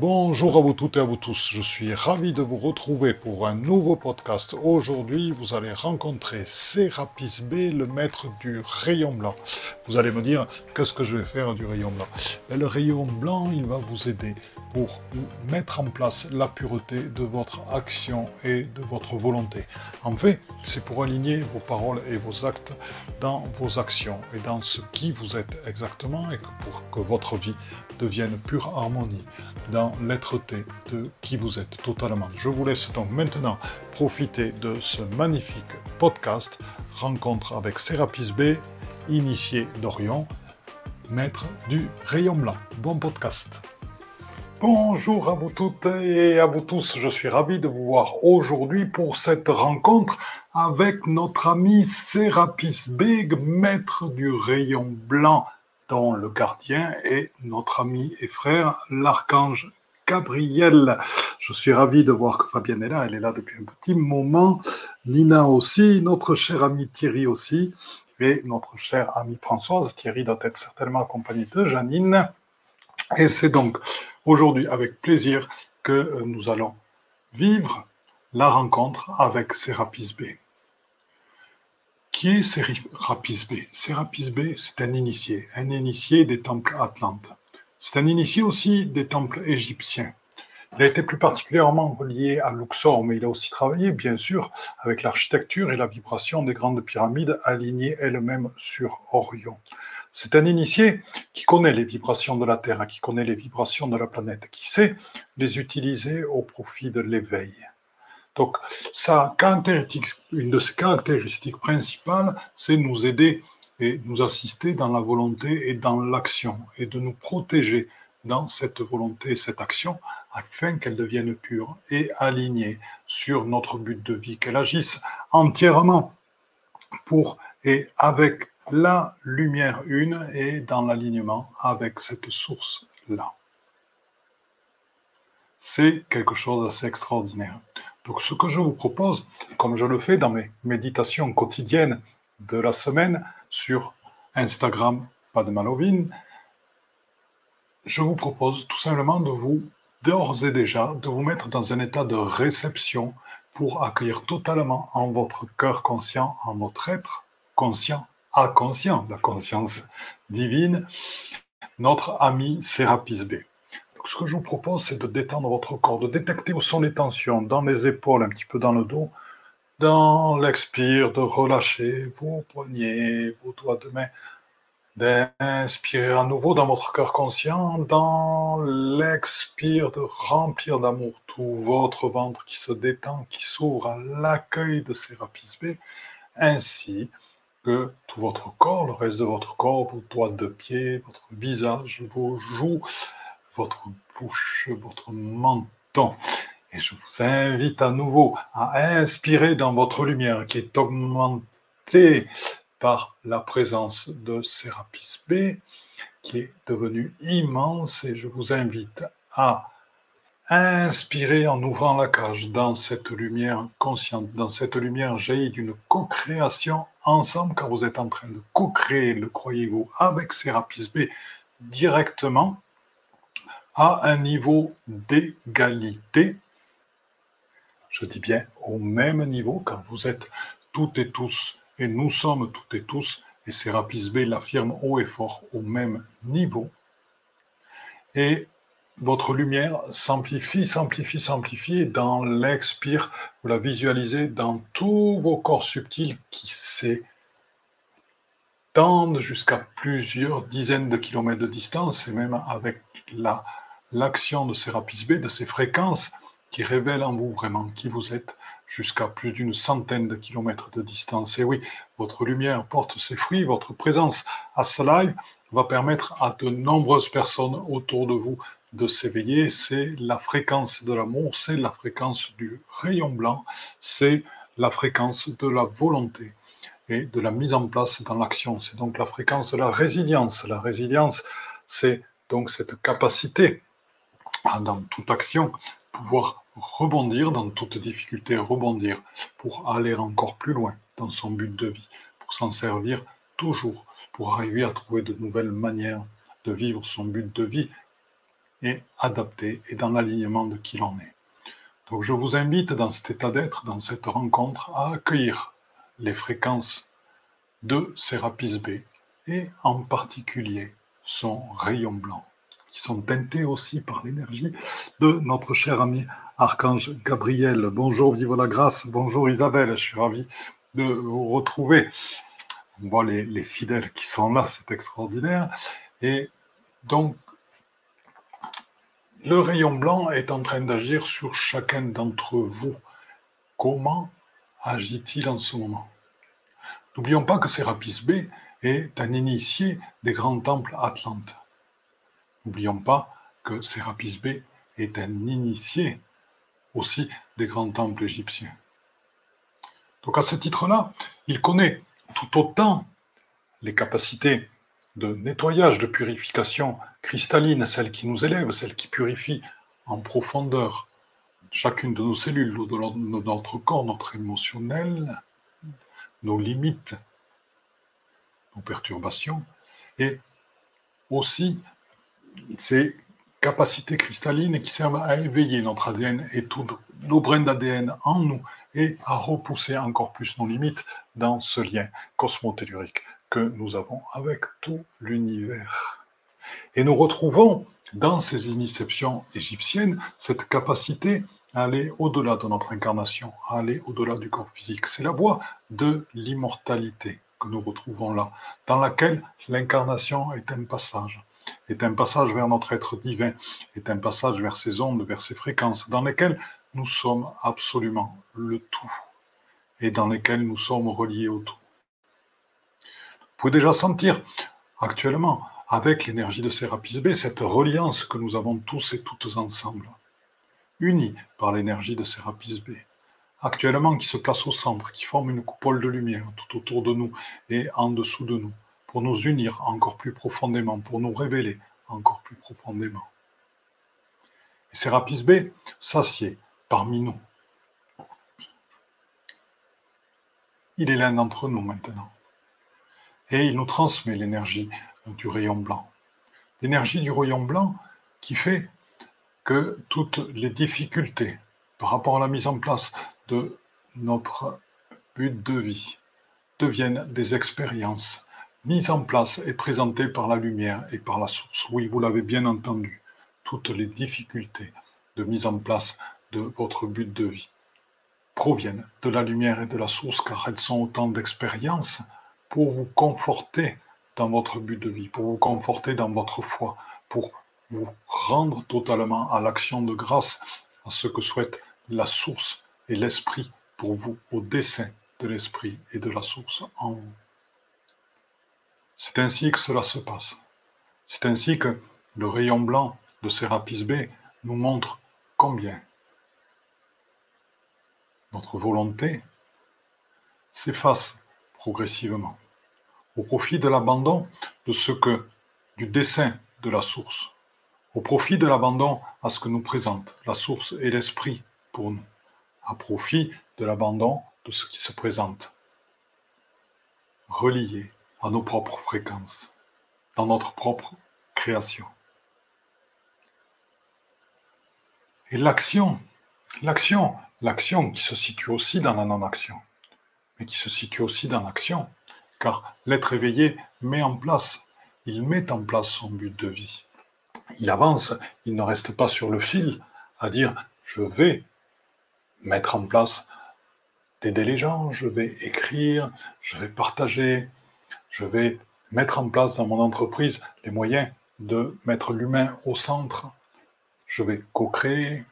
Bonjour à vous toutes et à vous tous, je suis ravi de vous retrouver pour un nouveau podcast. Aujourd'hui, vous allez rencontrer Sérapis B, le maître du rayon blanc. Vous allez me dire, qu'est-ce que je vais faire du rayon blanc? Ben, Le rayon blanc, il va vous aider pour mettre en place la pureté de votre action et de votre volonté. En fait, c'est pour aligner vos paroles et vos actes dans vos actions et dans ce qui vous êtes exactement et pour que votre vie devienne pure harmonie l'être-té de qui vous êtes totalement. Je vous laisse donc maintenant profiter de ce magnifique podcast Rencontre avec Sérapis B, initié d'Orion, maître du rayon blanc. Bon podcast. Bonjour à vous toutes et à vous tous, je suis ravi de vous voir aujourd'hui pour cette rencontre avec notre ami Sérapis Beg, maître du rayon blanc, le gardien est notre ami et frère, l'archange Gabriel. Je suis ravi de voir que Fabienne est là, elle est là depuis un petit moment. Nina aussi, notre cher ami Thierry aussi, et notre cher ami Françoise. Thierry doit être certainement accompagné de Janine. Et c'est donc aujourd'hui avec plaisir que nous allons vivre la rencontre avec Sérapis B. B B, c'est un initié, un initié des temples atlantes. C'est un initié aussi des temples égyptiens. Il a été plus particulièrement relié à Luxor, mais il a aussi travaillé, bien sûr, avec l'architecture et la vibration des grandes pyramides alignées elles-mêmes sur Orion. C'est un initié qui connaît les vibrations de la Terre, qui connaît les vibrations de la planète, qui sait les utiliser au profit de l'éveil. Donc, une de ses caractéristiques principales, c'est nous aider et nous assister dans la volonté et dans l'action, et de nous protéger dans cette volonté et cette action, afin qu'elle devienne pure et alignée sur notre but de vie, qu'elle agisse entièrement pour et avec la lumière une est dans l'alignement avec cette source-là. C'est quelque chose d'assez extraordinaire. Donc ce que je vous propose, comme je le fais dans mes méditations quotidiennes de la semaine sur Instagram, pas de Malovine, je vous propose tout simplement de vous, d'ores et déjà, de vous mettre dans un état de réception pour accueillir totalement en votre cœur conscient, en votre être conscient, à conscient, la conscience divine, notre ami Sérapis B. Ce que je vous propose, c'est de détendre votre corps, de détecter où sont les tensions, dans les épaules, un petit peu dans le dos, dans l'expire, de relâcher vos poignets, vos doigts de main, d'inspirer à nouveau dans votre cœur conscient, dans l'expire, de remplir d'amour tout votre ventre qui se détend, qui s'ouvre à l'accueil de Sérapis B, ainsi que tout votre corps, le reste de votre corps, vos doigts de pied, votre visage, vos joues, votre bouche, votre menton. Et je vous invite à nouveau à inspirer dans votre lumière qui est augmentée par la présence de Sérapis B, qui est devenue immense. Et je vous invite à inspirer en ouvrant la cage dans cette lumière consciente, dans cette lumière jaillie d'une co-création ensemble, car vous êtes en train de co-créer, le croyez-vous, avec Sérapis B directement à un niveau d'égalité. Je dis bien au même niveau, car vous êtes toutes et tous, et nous sommes toutes et tous, et Sérapis B l'affirme haut et fort, au même niveau. Et votre lumière s'amplifie, s'amplifie, s'amplifie. Dans l'expire, vous la visualisez dans tous vos corps subtils qui s'étendent jusqu'à plusieurs dizaines de kilomètres de distance, et même avec la, l'action de Sérapis B, de ces fréquences qui révèlent en vous vraiment qui vous êtes, jusqu'à plus d'une centaine de kilomètres de distance. Et oui, votre lumière porte ses fruits, votre présence à ce live va permettre à de nombreuses personnes autour de vous de s'éveiller, c'est la fréquence de l'amour, c'est la fréquence du rayon blanc, c'est la fréquence de la volonté et de la mise en place dans l'action. C'est donc la fréquence de la résilience. La résilience, c'est donc cette capacité dans toute action, pouvoir rebondir, dans toute difficulté, rebondir pour aller encore plus loin dans son but de vie, pour s'en servir toujours, pour arriver à trouver de nouvelles manières de vivre son but de vie et adapté et dans l'alignement de qui l'on est. Donc je vous invite dans cet état d'être, dans cette rencontre, à accueillir les fréquences de Sérapis B et en particulier son rayon blanc, qui sont teintés aussi par l'énergie de notre cher ami Archange Gabriel. Bonjour, vive la grâce. Bonjour Isabelle, je suis ravi de vous retrouver. On voit les, les fidèles qui sont là, c'est extraordinaire. Et donc, le rayon blanc est en train d'agir sur chacun d'entre vous. Comment agit-il en ce moment? N'oublions pas que Sérapis B est un initié des grands temples atlantes. N'oublions pas que Sérapis B est un initié aussi des grands temples égyptiens. Donc à ce titre-là, il connaît tout autant les capacités de nettoyage, de purification cristalline, celle qui nous élève, celle qui purifie en profondeur chacune de nos cellules, de notre corps, notre émotionnel, nos limites, nos perturbations, et aussi ces capacités cristallines qui servent à éveiller notre ADN et tous nos brins d'ADN en nous et à repousser encore plus nos limites dans ce lien cosmotellurique que nous avons avec tout l'univers. Et nous retrouvons dans ces initiations égyptiennes cette capacité à aller au-delà de notre incarnation, à aller au-delà du corps physique. C'est la voie de l'immortalité que nous retrouvons là, dans laquelle l'incarnation est un passage, est un passage vers notre être divin, est un passage vers ses ondes, vers ses fréquences, dans lesquelles nous sommes absolument le tout, et dans lesquelles nous sommes reliés au tout. Pouvez déjà sentir actuellement, avec l'énergie de Sérapis B, cette reliance que nous avons tous et toutes ensemble, unis par l'énergie de Sérapis B, actuellement qui se place au centre, qui forme une coupole de lumière tout autour de nous et en dessous de nous, pour nous unir encore plus profondément, pour nous révéler encore plus profondément. Et Sérapis B s'assied parmi nous. Il est l'un d'entre nous maintenant et il nous transmet l'énergie du rayon blanc. L'énergie du rayon blanc qui fait que toutes les difficultés par rapport à la mise en place de notre but de vie deviennent des expériences mises en place et présentées par la lumière et par la source. Oui, vous l'avez bien entendu, toutes les difficultés de mise en place de votre but de vie proviennent de la lumière et de la source car elles sont autant d'expériences pour vous conforter dans votre but de vie, pour vous conforter dans votre foi, pour vous rendre totalement à l'action de grâce, à ce que souhaite la source et l'esprit pour vous, au dessein de l'esprit et de la source en vous. C'est ainsi que cela se passe. C'est ainsi que le rayon blanc de Sérapis B nous montre combien notre volonté s'efface progressivement au profit de l'abandon de ce que, du dessein de la source, au profit de l'abandon à ce que nous présente la source et l'esprit pour nous, à profit de l'abandon de ce qui se présente, relié à nos propres fréquences, dans notre propre création. Et l'action, l'action, l'action qui se situe aussi dans la non-action, mais qui se situe aussi dans l'action, car l'être éveillé met en place, il met en place son but de vie. Il avance, il ne reste pas sur le fil à dire je vais mettre en place, les gens, je vais écrire, je vais partager, je vais mettre en place dans mon entreprise les moyens de mettre l'humain au centre, je vais co-créer,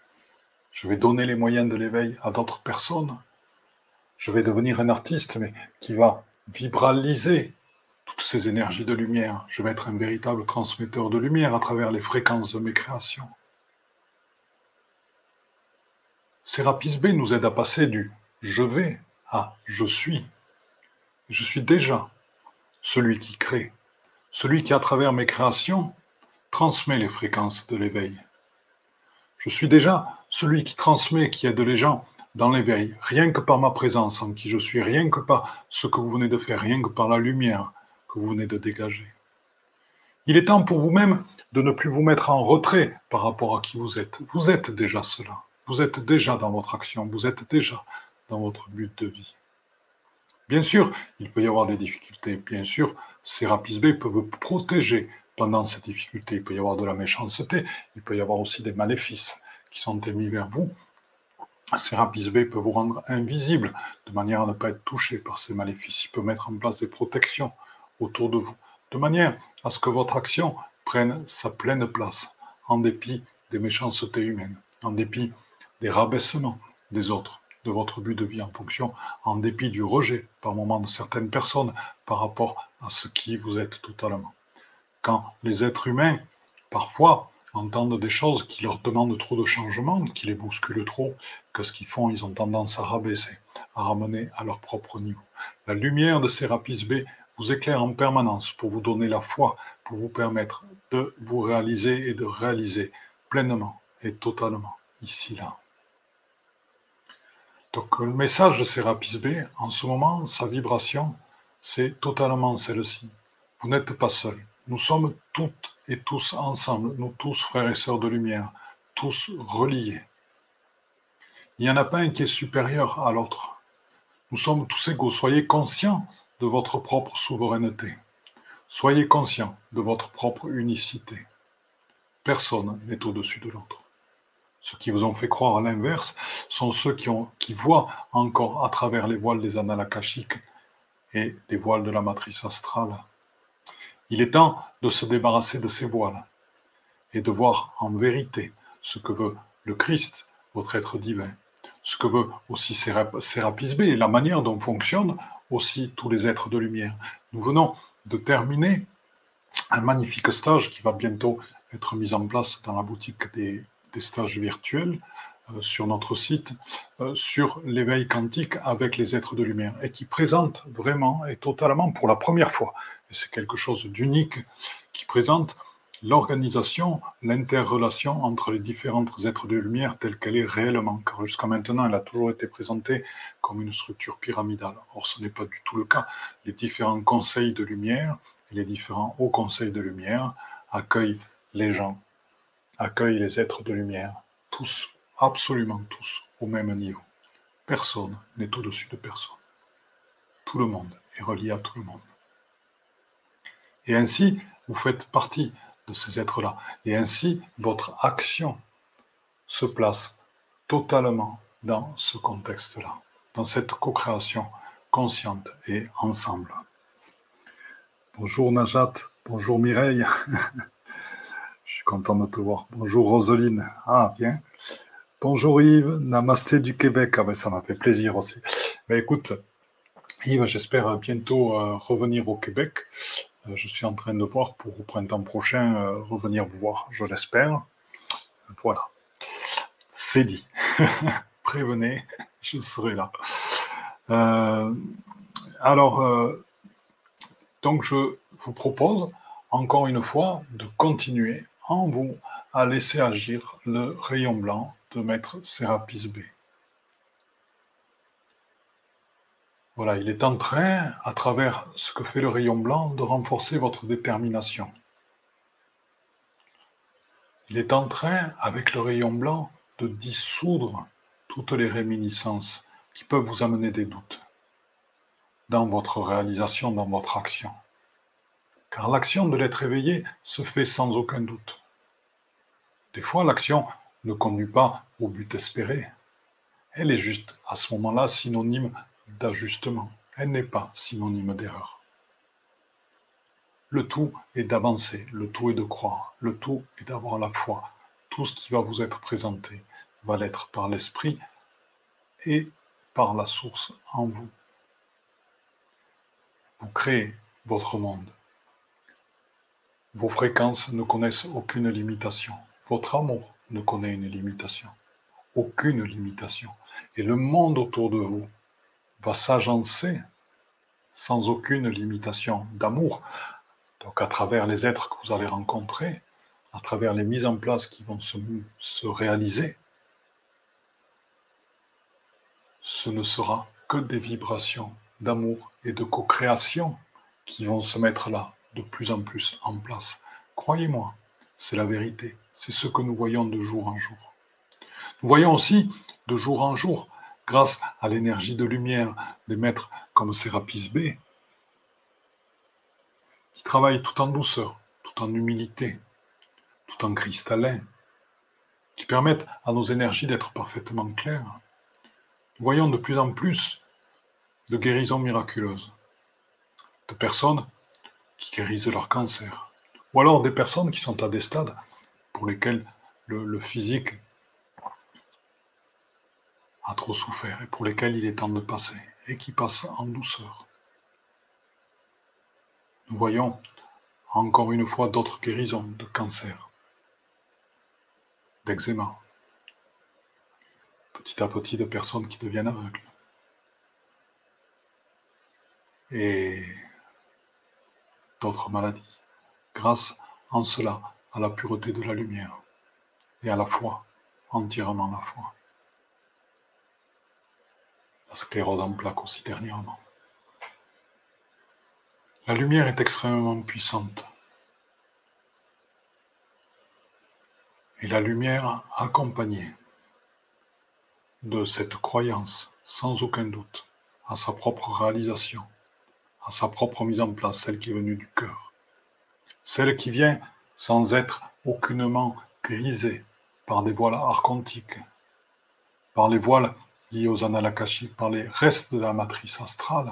je vais donner les moyens de l'éveil à d'autres personnes, je vais devenir un artiste, mais qui va vibraliser toutes ces énergies de lumière. Je vais être un véritable transmetteur de lumière à travers les fréquences de mes créations. Sérapis B nous aide à passer du je vais à je suis. Je suis déjà celui qui crée, celui qui à travers mes créations transmet les fréquences de l'éveil. Je suis déjà celui qui transmet, qui aide les gens dans l'éveil, rien que par ma présence en qui je suis, rien que par ce que vous venez de faire, rien que par la lumière que vous venez de dégager. Il est temps pour vous-même de ne plus vous mettre en retrait par rapport à qui vous êtes. Vous êtes déjà cela. Vous êtes déjà dans votre action. Vous êtes déjà dans votre but de vie. Bien sûr, il peut y avoir des difficultés. Bien sûr, ces rapis B peuvent vous protéger pendant ces difficultés. Il peut y avoir de la méchanceté. Il peut y avoir aussi des maléfices qui sont émis vers vous. Ces B peuvent vous rendre invisible de manière à ne pas être touché par ces maléfices. Il peut mettre en place des protections autour de vous de manière à ce que votre action prenne sa pleine place, en dépit des méchancetés humaines, en dépit des rabaissements des autres, de votre but de vie en fonction, en dépit du rejet par moment de certaines personnes par rapport à ce qui vous êtes totalement. Quand les êtres humains, parfois, entendent des choses qui leur demandent trop de changements, qui les bousculent trop, que ce qu'ils font, ils ont tendance à rabaisser, à ramener à leur propre niveau. La lumière de Sérapis B vous éclaire en permanence pour vous donner la foi, pour vous permettre de vous réaliser et de réaliser pleinement et totalement ici, là. Donc le message de Sérapis B, en ce moment, sa vibration, c'est totalement celle-ci. Vous n'êtes pas seul. Nous sommes toutes et tous ensemble, nous tous frères et sœurs de lumière, tous reliés. Il n'y en a pas un qui est supérieur à l'autre. Nous sommes tous égaux. Soyez conscients de votre propre souveraineté. Soyez conscient de votre propre unicité. Personne n'est au-dessus de l'autre. Ceux qui vous ont fait croire à l'inverse sont ceux qui, voient encore à travers les voiles des annales et des voiles de la matrice astrale. Il est temps de se débarrasser de ces voiles et de voir en vérité ce que veut le Christ, votre être divin, ce que veut aussi Sérapis B et la manière dont fonctionne aussi tous les êtres de lumière. Nous venons de terminer un magnifique stage qui va bientôt être mis en place dans la boutique des, stages virtuels euh, sur notre site euh, sur l'éveil quantique avec les êtres de lumière et qui présente vraiment et totalement pour la première fois, et c'est quelque chose d'unique, qui présente l'organisation, l'interrelation entre les différentes êtres de lumière telle qu'elle est réellement, car jusqu'à maintenant, elle a toujours été présentée comme une structure pyramidale. Or, ce n'est pas du tout le cas. Les différents conseils de lumière et les différents hauts conseils de lumière accueillent les gens, accueillent les êtres de lumière, tous, absolument tous, au même niveau. Personne n'est au-dessus de personne. Tout le monde est relié à tout le monde. Et ainsi, vous faites partie ces êtres-là. Et ainsi, votre action se place totalement dans ce contexte-là, dans cette co-création consciente et ensemble. Bonjour Najat, bonjour Mireille. Suis content de te voir. Bonjour Roseline. Ah, bien. Bonjour Yves, namasté du Québec. Ah ben, ça m'a fait plaisir aussi. Mais écoute, Yves, j'espère bientôt euh, revenir au Québec. Euh, je suis en train de voir pour au printemps prochain euh, revenir vous voir, je l'espère. Voilà. C'est dit. Prévenez, je serai là. Alors, donc je vous propose encore une fois de continuer en vous à laisser agir le rayon blanc de Maître Sérapis B. Voilà, il est en train, à travers ce que fait le rayon blanc, de renforcer votre détermination. Il est en train, avec le rayon blanc, de dissoudre toutes les réminiscences qui peuvent vous amener des doutes dans votre réalisation, dans votre action. Car l'action de l'être éveillé se fait sans aucun doute. Des fois, l'action ne conduit pas au but espéré. Elle est juste à ce moment-là synonyme d'ajustement. Elle n'est pas synonyme d'erreur. Le tout est d'avancer, le tout est de croire, le tout est d'avoir la foi. Tout ce qui va vous être présenté va l'être par l'esprit et par la source en vous. Vous créez votre monde. Vos fréquences ne connaissent aucune limitation. Votre amour ne connaît une limitation. Aucune limitation. Et le monde autour de vous va s'agencer sans aucune limitation d'amour. Donc à travers les êtres que vous allez rencontrer, à travers les mises en place qui vont se, se réaliser, ce ne sera que des vibrations d'amour et de co-création qui vont se mettre là de plus en plus en place. Croyez-moi, c'est la vérité. C'est ce que nous voyons de jour en jour. Nous voyons aussi de jour en jour, grâce à l'énergie de lumière des maîtres comme Sérapis B, qui travaillent tout en douceur, tout en humilité, tout en cristallin, qui permettent à nos énergies d'être parfaitement claires. Nous voyons de plus en plus de guérisons miraculeuses, de personnes qui guérissent leur cancer, ou alors des personnes qui sont à des stades pour lesquels le, physique a trop souffert et pour lesquels il est temps de passer, et qui passent en douceur. Nous voyons encore une fois d'autres guérisons de cancer, d'eczéma, petit à petit de personnes qui deviennent aveugles. Et d'autres maladies, grâce en cela à la pureté de la lumière et à la foi, entièrement la foi. La sclérose en plaques aussi dernièrement. La lumière est extrêmement puissante. Et la lumière accompagnée de cette croyance, sans aucun doute, à sa propre réalisation, à sa propre mise en place, celle qui est venue du cœur, celle qui vient sans être aucunement grisée par des voiles archontiques, par les voiles liés aux annales par les restes de la matrice astrale,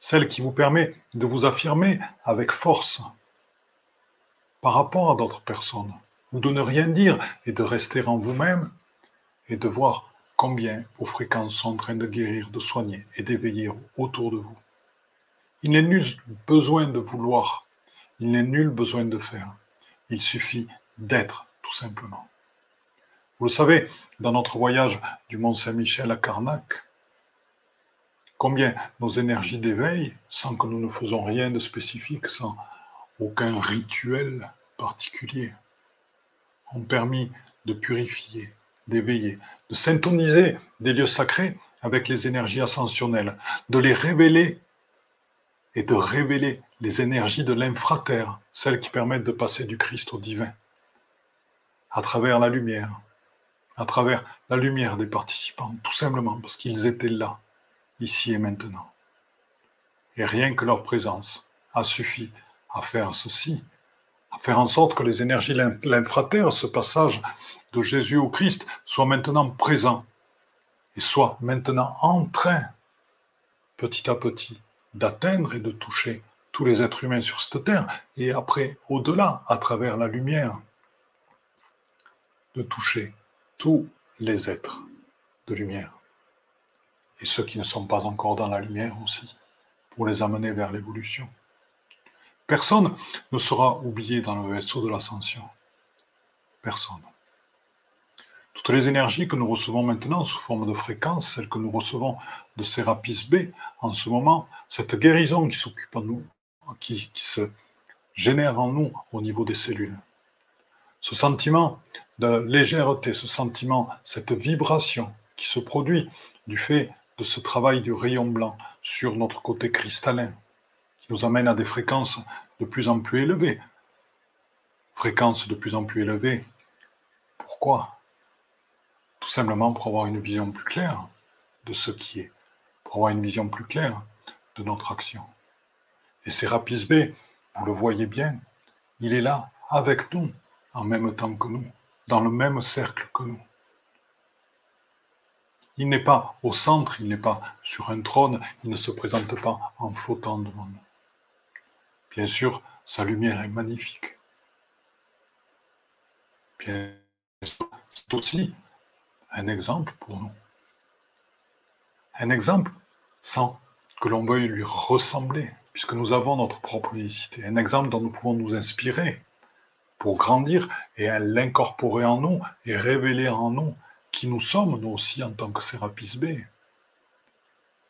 celle qui vous permet de vous affirmer avec force par rapport à d'autres personnes, ou de ne rien dire et de rester en vous-même et de voir combien vos fréquences sont en train de guérir, de soigner et d'éveiller autour de vous. Il n'est nul besoin de vouloir, il n'est nul besoin de faire. Il suffit d'être, tout simplement. Vous le savez, dans notre voyage du Mont Saint-Michel à Carnac, combien nos énergies d'éveil, sans que nous ne faisons rien de spécifique, sans aucun rituel particulier, ont permis de purifier, d'éveiller, de syntoniser des lieux sacrés avec les énergies ascensionnelles, de les révéler et de révéler les énergies de l'infraterre, celles qui permettent de passer du Christ au divin, à travers la lumière, à travers la lumière des participants, tout simplement parce qu'ils étaient là, ici et maintenant. Et rien que leur présence a suffi à faire ceci, à faire en sorte que les énergies de l'infraterre, ce passage de Jésus au Christ, soient maintenant présents et soient maintenant en train, petit à petit, d'atteindre et de toucher tous les êtres humains sur cette terre, et après, au-delà, à travers la lumière, de toucher tous les êtres de lumière, et ceux qui ne sont pas encore dans la lumière aussi, pour les amener vers l'évolution. Personne ne sera oublié dans le vaisseau de l'ascension. Personne. Toutes les énergies que nous recevons maintenant sous forme de fréquences, celles que nous recevons de Sérapis B en ce moment, cette guérison qui s'occupe en nous, qui, qui se génère en nous au niveau des cellules. Ce sentiment de légèreté, ce sentiment, cette vibration qui se produit du fait de ce travail du rayon blanc sur notre côté cristallin, qui nous amène à des fréquences de plus en plus élevées. Fréquences de plus en plus élevées. Pourquoi? Simplement pour avoir une vision plus claire de ce qui est, pour avoir une vision plus claire de notre action. Et Sérapis B, vous le voyez bien, il est là avec nous en même temps que nous, dans le même cercle que nous. Il n'est pas au centre, il n'est pas sur un trône, il ne se présente pas en flottant devant nous. Bien sûr, sa lumière est magnifique. Bien c'est aussi un exemple pour nous. Un exemple sans que l'on veuille lui ressembler, puisque nous avons notre propre unicité. Un exemple dont nous pouvons nous inspirer pour grandir et l'incorporer en nous et révéler en nous qui nous sommes, nous aussi, en tant que Sérapis B.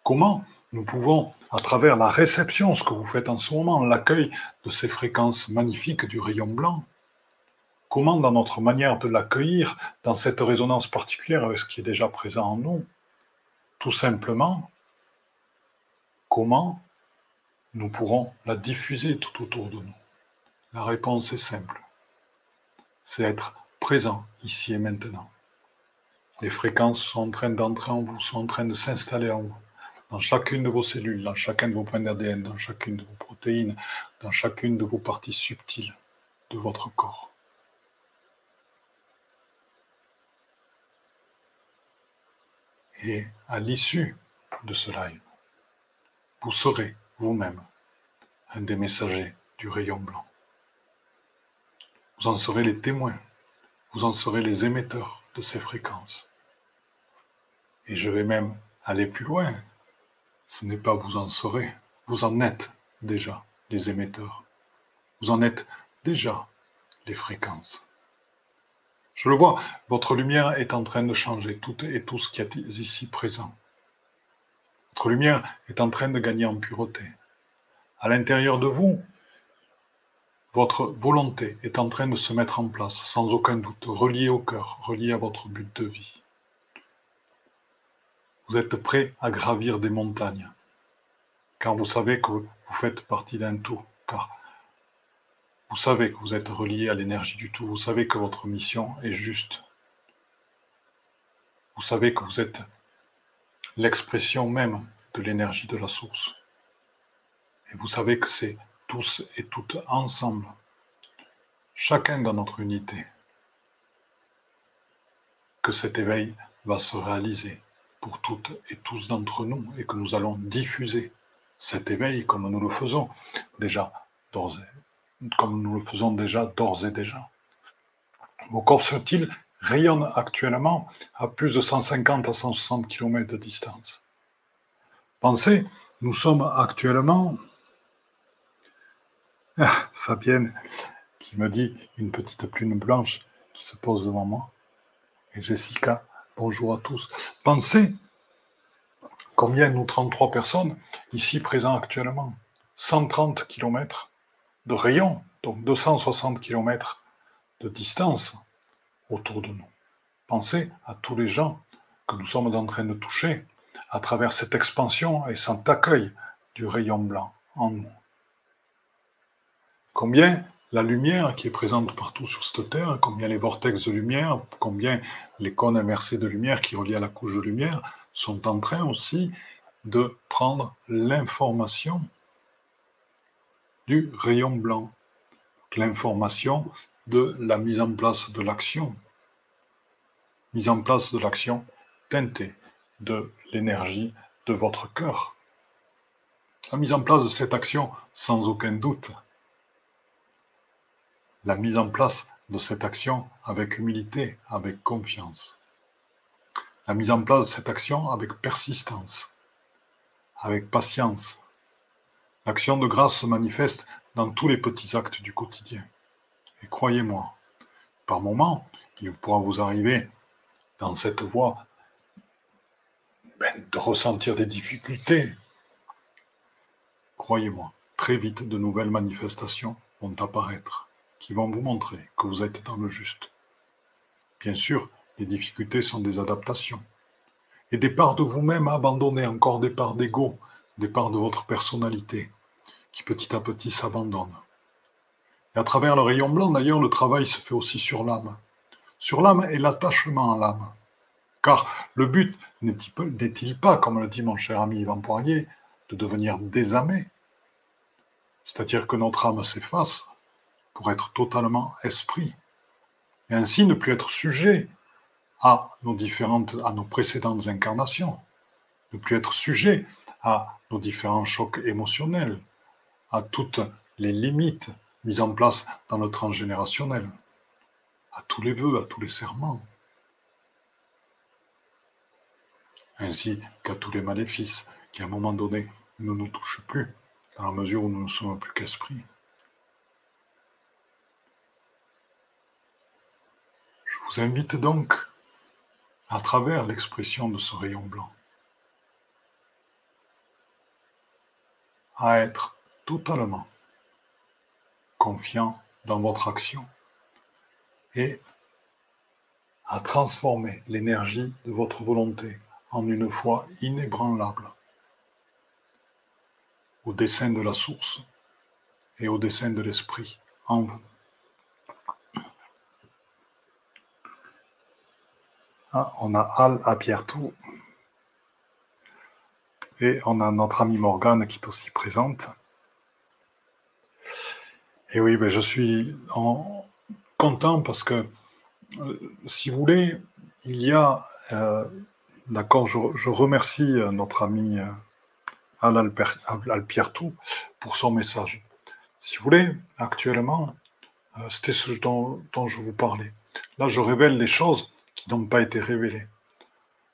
Comment nous pouvons, à travers la réception, ce que vous faites en ce moment, l'accueil de ces fréquences magnifiques du rayon blanc, comment dans notre manière de l'accueillir, dans cette résonance particulière avec ce qui est déjà présent en nous, tout simplement, comment nous pourrons la diffuser tout autour de nous, La réponse est simple. C'est être présent ici et maintenant. Les fréquences sont en train d'entrer en vous, sont en train de s'installer en vous, dans chacune de vos cellules, dans chacun de vos points d'ADN, dans chacune de vos protéines, dans chacune de vos parties subtiles de votre corps. Et à l'issue de ce live, vous serez vous-même un des messagers du rayon blanc. Vous en serez les témoins, vous en serez les émetteurs de ces fréquences. Et je vais même aller plus loin. Ce n'est pas vous en serez, vous en êtes déjà les émetteurs. Vous en êtes déjà les fréquences. Je le vois, votre lumière est en train de changer, tout et tout ce qui est ici présent. Votre lumière est en train de gagner en pureté. À l'intérieur de vous, votre volonté est en train de se mettre en place, sans aucun doute, reliée au cœur, reliée à votre but de vie. Vous êtes prêt à gravir des montagnes, car vous savez que vous faites partie d'un tout, car vous savez que vous êtes relié à l'énergie du tout. Vous savez que votre mission est juste. Vous savez que vous êtes l'expression même de l'énergie de la source. Et vous savez que c'est tous et toutes ensemble, chacun dans notre unité, que cet éveil va se réaliser pour toutes et tous d'entre nous et que nous allons diffuser cet éveil comme nous le faisons déjà d'ores et comme nous le faisons déjà d'ores et déjà. Vos corps subtils rayonnent actuellement à plus de 150 à 160 km de distance. Pensez, nous sommes actuellement... Ah, Fabienne qui me dit une petite plume blanche qui se pose devant moi. Et Jessica, bonjour à tous. Pensez combien nous 33 personnes ici présents actuellement. 130 km de rayon, donc 260 km de distance autour de nous. Pensez à tous les gens que nous sommes en train de toucher à travers cette expansion et cet accueil du rayon blanc en nous. Combien la lumière qui est présente partout sur cette terre, combien les vortex de lumière, combien les cônes inversés de lumière qui relient la couche de lumière sont en train aussi de prendre l'information du rayon blanc, l'information de la mise en place de l'action. Mise en place de l'action teintée de l'énergie de votre cœur. La mise en place de cette action sans aucun doute. La mise en place de cette action avec humilité, avec confiance. La mise en place de cette action avec persistance, avec patience, L'action de grâce se manifeste dans tous les petits actes du quotidien. Et croyez-moi, par moments, il pourra vous arriver dans cette voie ben, de ressentir des difficultés. Croyez-moi, très vite de nouvelles manifestations vont apparaître qui vont vous montrer que vous êtes dans le juste. Bien sûr, les difficultés sont des adaptations. Et des parts de vous-même abandonnées, encore des parts d'ego, des parts de votre personnalité, petit à petit s'abandonne. Et à travers le rayon blanc, d'ailleurs, le travail se fait aussi sur l'âme. Sur l'âme et l'attachement à l'âme. Car le but n'est-il pas, comme le dit mon cher ami Yvan Poirier, de devenir désamé? C'est-à-dire que notre âme s'efface pour être totalement esprit. Et ainsi ne plus être sujet à nos différentes, à nos précédentes incarnations, ne plus être sujet à nos différents chocs émotionnels, à toutes les limites mises en place dans le transgénérationnel, à tous les vœux, à tous les serments, ainsi qu'à tous les maléfices qui à un moment donné ne nous touchent plus, dans la mesure où nous ne sommes plus qu'esprit. Je vous invite donc, à travers l'expression de ce rayon blanc, à être totalement confiant dans votre action et à transformer l'énergie de votre volonté en une foi inébranlable au dessein de la source et au dessein de l'esprit en vous. Ah, on a Al à Pierre-Tout. Et on a notre amie Morgane qui est aussi présente. Et oui, ben je suis en... content parce que, euh, si vous voulez, il y a, euh, d'accord, je, remercie euh, notre ami Al Pierre-Tout pour son message. Si vous voulez, actuellement, c'était ce dont, dont je vous parlais. Là, je révèle des choses qui n'ont pas été révélées.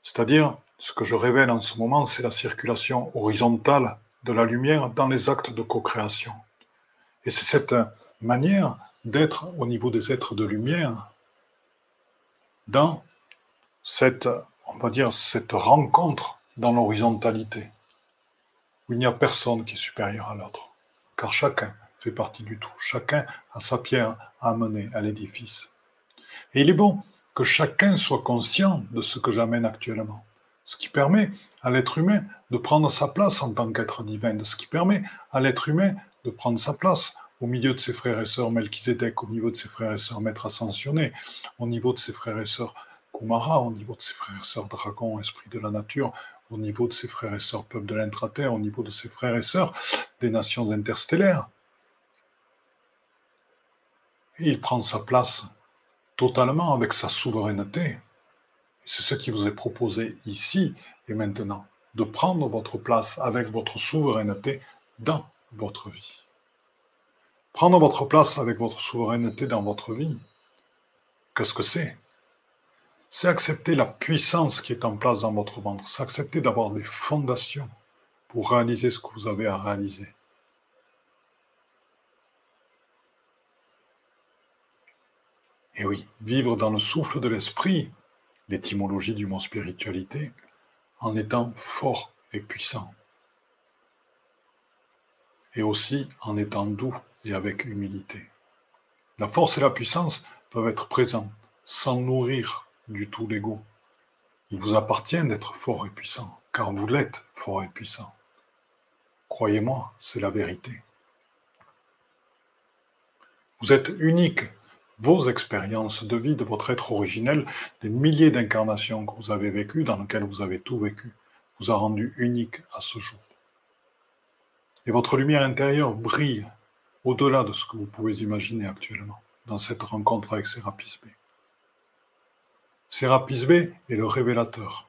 C'est-à-dire, ce que je révèle en ce moment, c'est la circulation horizontale de la lumière dans les actes de co-création. Et c'est cette manière d'être au niveau des êtres de lumière dans cette, on va dire, cette rencontre dans l'horizontalité, où il n'y a personne qui est supérieur à l'autre, car chacun fait partie du tout, chacun a sa pierre à amener à l'édifice. Et il est bon que chacun soit conscient de ce que j'amène actuellement. Ce qui permet à l'être humain de prendre sa place en tant qu'être divin, de ce qui permet à l'être humain de prendre sa place au milieu de ses frères et sœurs Melchizedek, au niveau de ses frères et sœurs Maître Ascensionné, au niveau de ses frères et sœurs Kumara, au niveau de ses frères et sœurs Dragon, Esprit de la Nature, au niveau de ses frères et sœurs Peuple de l'intraterre, au niveau de ses frères et sœurs des nations interstellaires. Et il prend sa place totalement avec sa souveraineté, c'est ce qui vous est proposé ici et maintenant, de prendre votre place avec votre souveraineté dans votre vie. Prendre votre place avec votre souveraineté dans votre vie, qu'est-ce que c'est? C'est accepter la puissance qui est en place dans votre ventre, c'est accepter d'avoir des fondations pour réaliser ce que vous avez à réaliser. Et oui, vivre dans le souffle de l'esprit, l'étymologie du mot spiritualité, en étant fort et puissant. Et aussi en étant doux et avec humilité. La force et la puissance peuvent être présents sans nourrir du tout l'ego. Il vous appartient d'être fort et puissant, car vous l'êtes fort et puissant. Croyez-moi, c'est la vérité. Vous êtes unique vos expériences de vie de votre être originel, des milliers d'incarnations que vous avez vécues, dans lesquelles vous avez tout vécu, vous a rendu unique à ce jour. Et votre lumière intérieure brille au-delà de ce que vous pouvez imaginer actuellement dans cette rencontre avec Sérapis B. Sérapis B est le révélateur.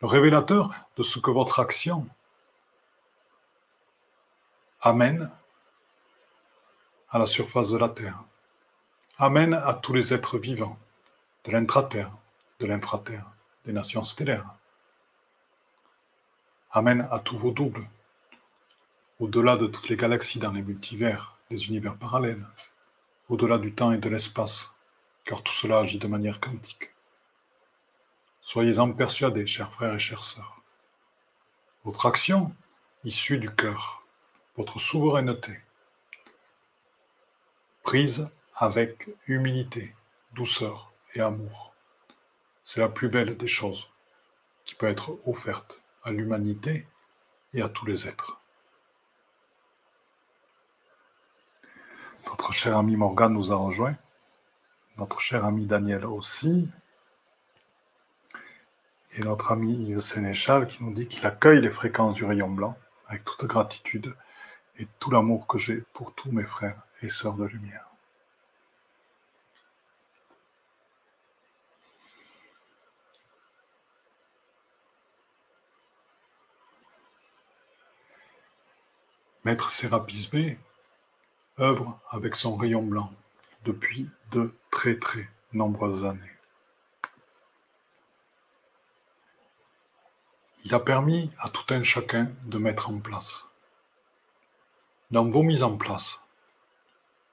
Le révélateur de ce que votre action amène à la surface de la Terre amène à tous les êtres vivants, de l'intraterre, de l'infraterre, des nations stellaires. Amène à tous vos doubles, au-delà de toutes les galaxies dans les multivers, les univers parallèles, au-delà du temps et de l'espace, car tout cela agit de manière quantique. Soyez-en persuadés, chers frères et chères sœurs. Votre action, issue du cœur, votre souveraineté, prise avec humilité, douceur et amour. C'est la plus belle des choses qui peut être offerte à l'humanité et à tous les êtres. Notre cher ami Morgan nous a rejoint, notre cher ami Daniel aussi, et notre ami Yves Sénéchal qui nous dit qu'il accueille les fréquences du rayon blanc avec toute gratitude et tout l'amour que j'ai pour tous mes frères et sœurs de lumière. Maître Sérapis B œuvre avec son rayon blanc depuis de très très nombreuses années. Il a permis à tout un chacun de mettre en place. Dans vos mises en place,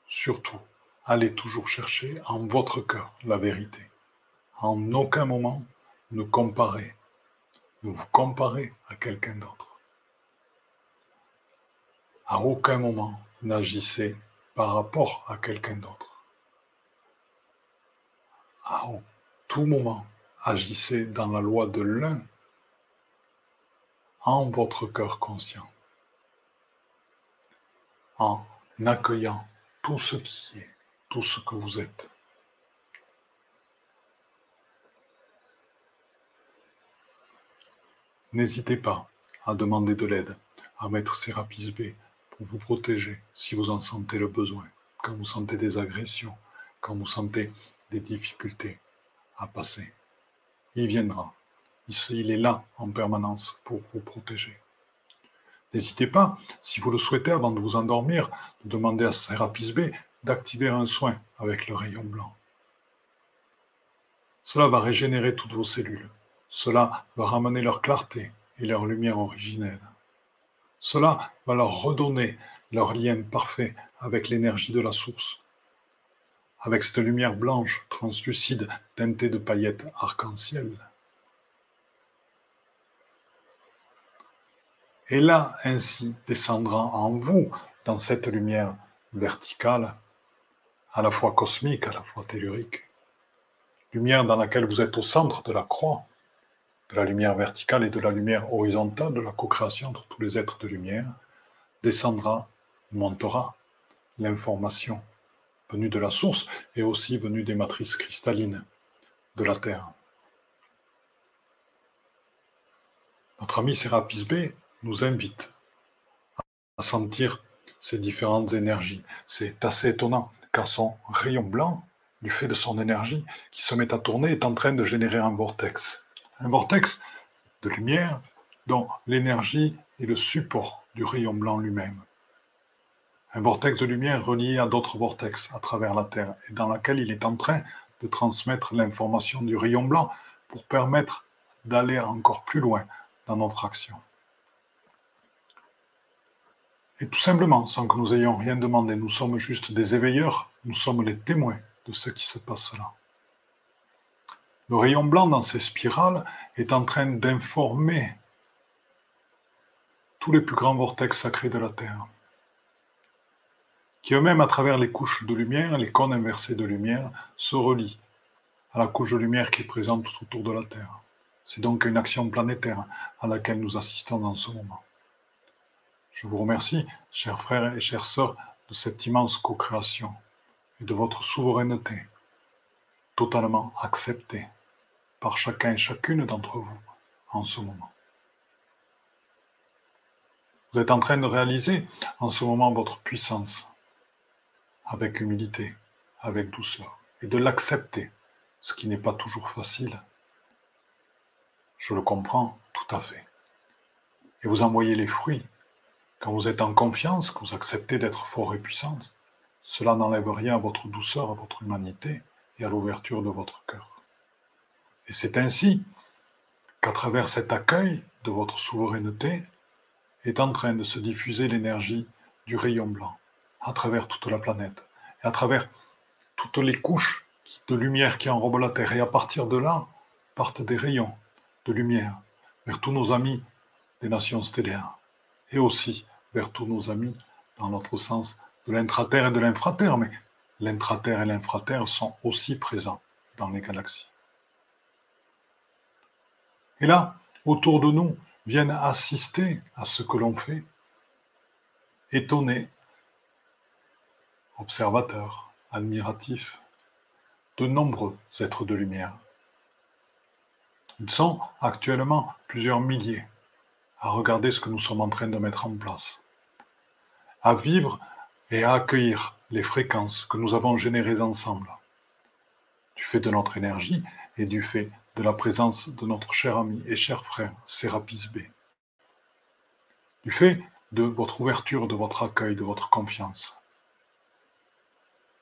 surtout, allez toujours chercher en votre cœur la vérité. En aucun moment ne comparez, ne vous comparez à quelqu'un d'autre. À aucun moment n'agissez par rapport à quelqu'un d'autre. À tout moment, agissez dans la loi de l'un en votre cœur conscient, en accueillant tout ce qui est, tout ce que vous êtes. N'hésitez pas à demander de l'aide, à mettre Sérapis B vous protéger si vous en sentez le besoin, quand vous sentez des agressions, quand vous sentez des difficultés à passer. Il viendra. Il est là en permanence pour vous protéger. N'hésitez pas, si vous le souhaitez avant de vous endormir, de demander à Sérapis B d'activer un soin avec le rayon blanc. Cela va régénérer toutes vos cellules. Cela va ramener leur clarté et leur lumière originelle. Cela va leur redonner leur lien parfait avec l'énergie de la source, avec cette lumière blanche, translucide, teintée de paillettes arc-en-ciel. Et là, ainsi, descendra en vous, dans cette lumière verticale, à la fois cosmique, à la fois tellurique, lumière dans laquelle vous êtes au centre de la croix, de la lumière verticale et de la lumière horizontale de la co-création entre tous les êtres de lumière, descendra, montera l'information venue de la source et aussi venue des matrices cristallines de la Terre. Notre ami Sérapis B nous invite à sentir ces différentes énergies. C'est assez étonnant, car son rayon blanc, du fait de son énergie qui se met à tourner, est en train de générer un vortex. Un vortex de lumière dont l'énergie est le support du rayon blanc lui-même. Un vortex de lumière relié à d'autres vortex à travers la Terre et dans laquelle il est en train de transmettre l'information du rayon blanc pour permettre d'aller encore plus loin dans notre action. Et tout simplement, sans que nous ayons rien demandé, nous sommes juste des éveilleurs, nous sommes les témoins de ce qui se passe là. Le rayon blanc dans ces spirales est en train d'informer tous les plus grands vortex sacrés de la Terre, qui eux-mêmes, à travers les couches de lumière, les cônes inversés de lumière, se relient à la couche de lumière qui est présente tout autour de la Terre. C'est donc une action planétaire à laquelle nous assistons dans ce moment. Je vous remercie, chers frères et chères sœurs, de cette immense co-création et de votre souveraineté, totalement acceptée par chacun et chacune d'entre vous en ce moment. Vous êtes en train de réaliser en ce moment votre puissance avec humilité, avec douceur, et de l'accepter, ce qui n'est pas toujours facile. Je le comprends tout à fait. Et vous envoyez les fruits quand vous êtes en confiance, que vous acceptez d'être fort et puissant, cela n'enlève rien à votre douceur, à votre humanité et à l'ouverture de votre cœur. Et c'est ainsi qu'à travers cet accueil de votre souveraineté est en train de se diffuser l'énergie du rayon blanc à travers toute la planète et à travers toutes les couches de lumière qui enrobent la Terre. Et à partir de là, partent des rayons de lumière vers tous nos amis des nations stellaires et aussi vers tous nos amis dans notre sens de l'intraterre et de l'infraterre, mais l'intraterre et l'infraterre sont aussi présents dans les galaxies. Et là, autour de nous, viennent assister à ce que l'on fait, étonnés, observateurs, admiratifs, de nombreux êtres de lumière. Ils sont actuellement plusieurs milliers à regarder ce que nous sommes en train de mettre en place à vivre et à accueillir les fréquences que nous avons générées ensemble, du fait de notre énergie et du fait de la présence de notre cher ami et cher frère Sérapis B, du fait de votre ouverture, de votre accueil, de votre confiance.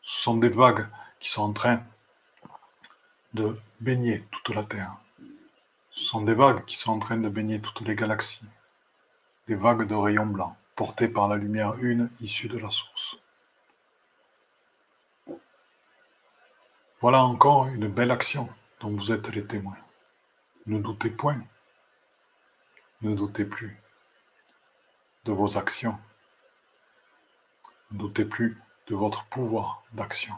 Ce sont des vagues qui sont en train de baigner toute la Terre. Ce sont des vagues qui sont en train de baigner toutes les galaxies, des vagues de rayons blancs porté par la lumière une issue de la source. Voilà encore une belle action dont vous êtes les témoins. Ne doutez point, ne doutez plus de vos actions, ne doutez plus de votre pouvoir d'action.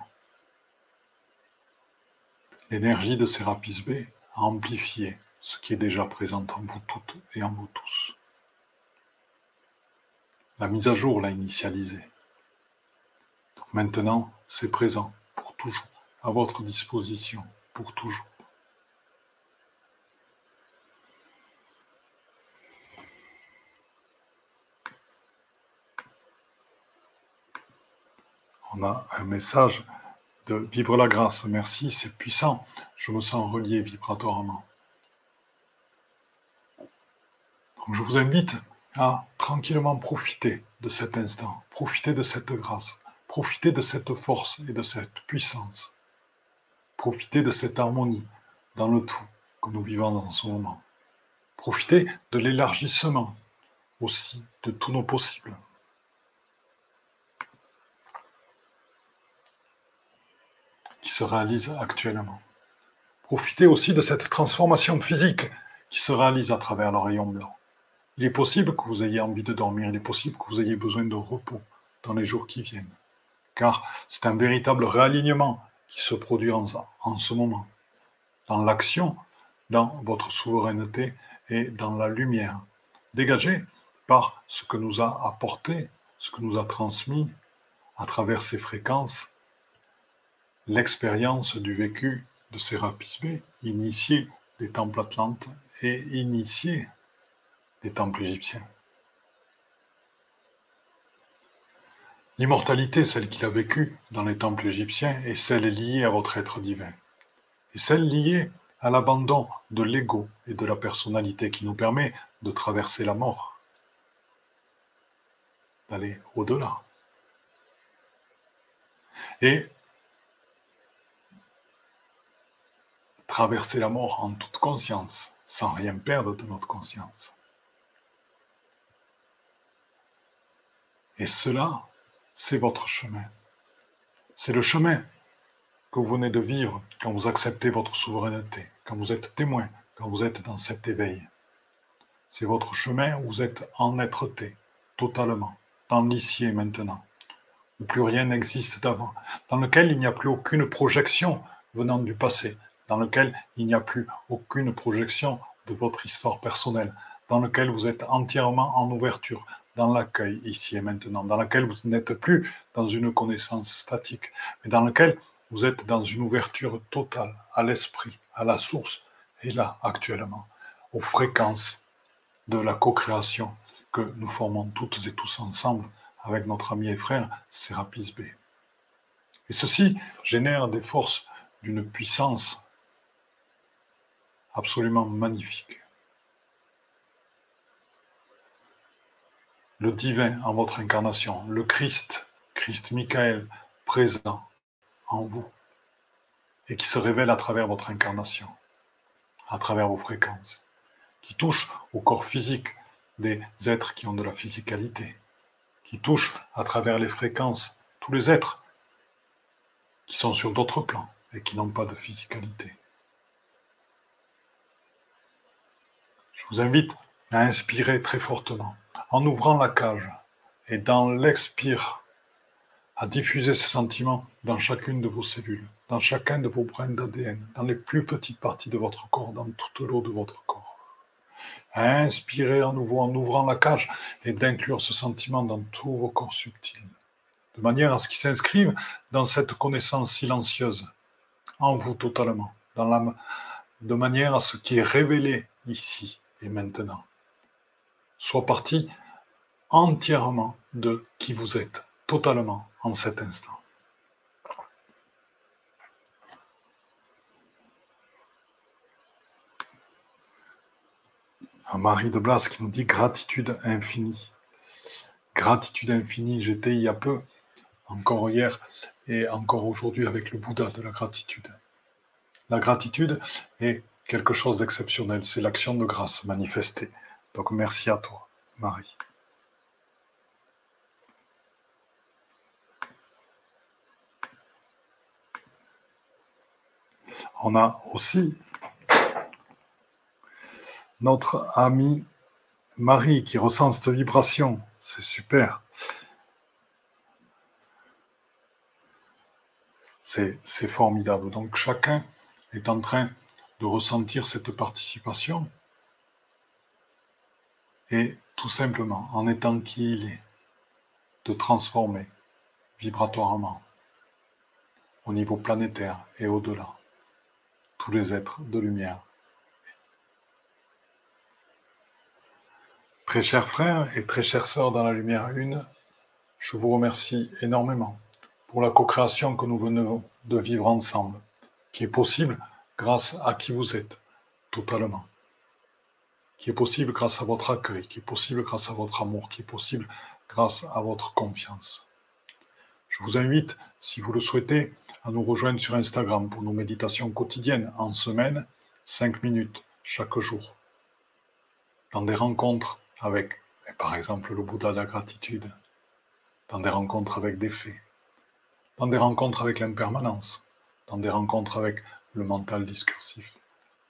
L'énergie de Sérapis B a amplifié ce qui est déjà présent en vous toutes et en vous tous. La mise à jour l'a initialisé. Maintenant, c'est présent pour toujours, à votre disposition pour toujours. On a un message de vivre la grâce. Merci, c'est puissant. Je me sens relié vibratoirement. je vous invite à tranquillement profiter de cet instant, profiter de cette grâce, profiter de cette force et de cette puissance, profiter de cette harmonie dans le tout que nous vivons dans ce moment. Profiter de l'élargissement aussi de tous nos possibles. Qui se réalise actuellement. Profitez aussi de cette transformation physique qui se réalise à travers le rayon blanc. Il est possible que vous ayez envie de dormir, il est possible que vous ayez besoin de repos dans les jours qui viennent. Car c'est un véritable réalignement qui se produit en, ce moment. Dans l'action, dans votre souveraineté et dans la lumière, dégagée par ce que nous a apporté, ce que nous a transmis à travers ces fréquences, l'expérience du vécu de Sérapis B, initié des temples atlantes et initié des temples égyptiens. L'immortalité, celle qu'il a vécue dans les temples égyptiens, est celle liée à votre être divin. Et celle liée à l'abandon de l'ego et de la personnalité qui nous permet de traverser la mort, d'aller au-delà. Et traverser la mort en toute conscience, sans rien perdre de notre conscience. Et cela, c'est votre chemin. C'est le chemin que vous venez de vivre quand vous acceptez votre souveraineté, quand vous êtes témoin, quand vous êtes dans cet éveil. C'est votre chemin où vous êtes en êtreté, totalement, dans l'ici et maintenant, où plus rien n'existe d'avant, dans lequel il n'y a plus aucune projection venant du passé, dans lequel il n'y a plus aucune projection de votre histoire personnelle, dans lequel vous êtes entièrement en ouverture, dans l'accueil ici et maintenant, dans lequel vous n'êtes plus dans une connaissance statique, mais dans lequel vous êtes dans une ouverture totale à l'esprit, à la source, et là actuellement, aux fréquences de la co-création que nous formons toutes et tous ensemble avec notre ami et frère Sérapis B. Et ceci génère des forces d'une puissance absolument magnifique. Le divin en votre incarnation, le Christ, Christ Michael, présent en vous, et qui se révèle à travers votre incarnation, à travers vos fréquences, qui touche au corps physique des êtres qui ont de la physicalité, qui touche à travers les fréquences tous les êtres qui sont sur d'autres plans et qui n'ont pas de physicalité. Je vous invite à inspirer très fortement en ouvrant la cage et dans l'expire à diffuser ces sentiments dans chacune de vos cellules, dans chacun de vos brins d'ADN, dans les plus petites parties de votre corps, dans toute l'eau de votre corps. À inspirer à nouveau en ouvrant la cage et d'inclure ce sentiment dans tous vos corps subtils, de manière à ce qu'ils s'inscrivent dans cette connaissance silencieuse, en vous totalement, de manière à ce qui est révélé ici et maintenant. Soit parti entièrement de qui vous êtes, totalement en cet instant. Marie de Blas qui nous dit gratitude infinie. Gratitude infinie, j'étais il y a peu, encore hier et encore aujourd'hui avec le Bouddha de la gratitude. La gratitude est quelque chose d'exceptionnel. C'est l'action de grâce manifestée. Donc merci à toi, Marie. On a aussi notre amie Marie qui ressent cette vibration. C'est super. C'est formidable. Donc chacun est en train de ressentir cette participation et tout simplement, en étant qui il est, de transformer vibratoirement au niveau planétaire et au-delà. Tous les êtres de lumière. Très chers frères et très chères sœurs dans la lumière une, je vous remercie énormément pour la co-création que nous venons de vivre ensemble, qui est possible grâce à qui vous êtes, totalement. Qui est possible grâce à votre accueil, qui est possible grâce à votre amour, qui est possible grâce à votre confiance. Je vous invite, si vous le souhaitez, à nous rejoindre sur Instagram pour nos méditations quotidiennes en semaine, 5 minutes chaque jour. Dans des rencontres avec, par exemple, le Bouddha de la gratitude, dans des rencontres avec des faits, dans des rencontres avec l'impermanence, dans des rencontres avec le mental discursif.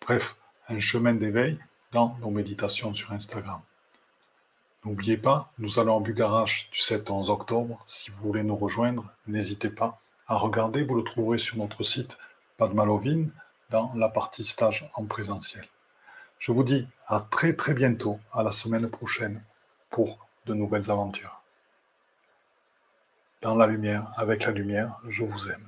Bref, un chemin d'éveil dans nos méditations sur Instagram. N'oubliez pas, nous allons en Bugarache du 7 au 11 octobre. Si vous voulez nous rejoindre, n'hésitez pas à regarder. Vous le trouverez sur notre site Padmalovin dans la partie stage en présentiel. Je vous dis à très très bientôt, à la semaine prochaine, pour de nouvelles aventures. Dans la lumière, avec la lumière, je vous aime.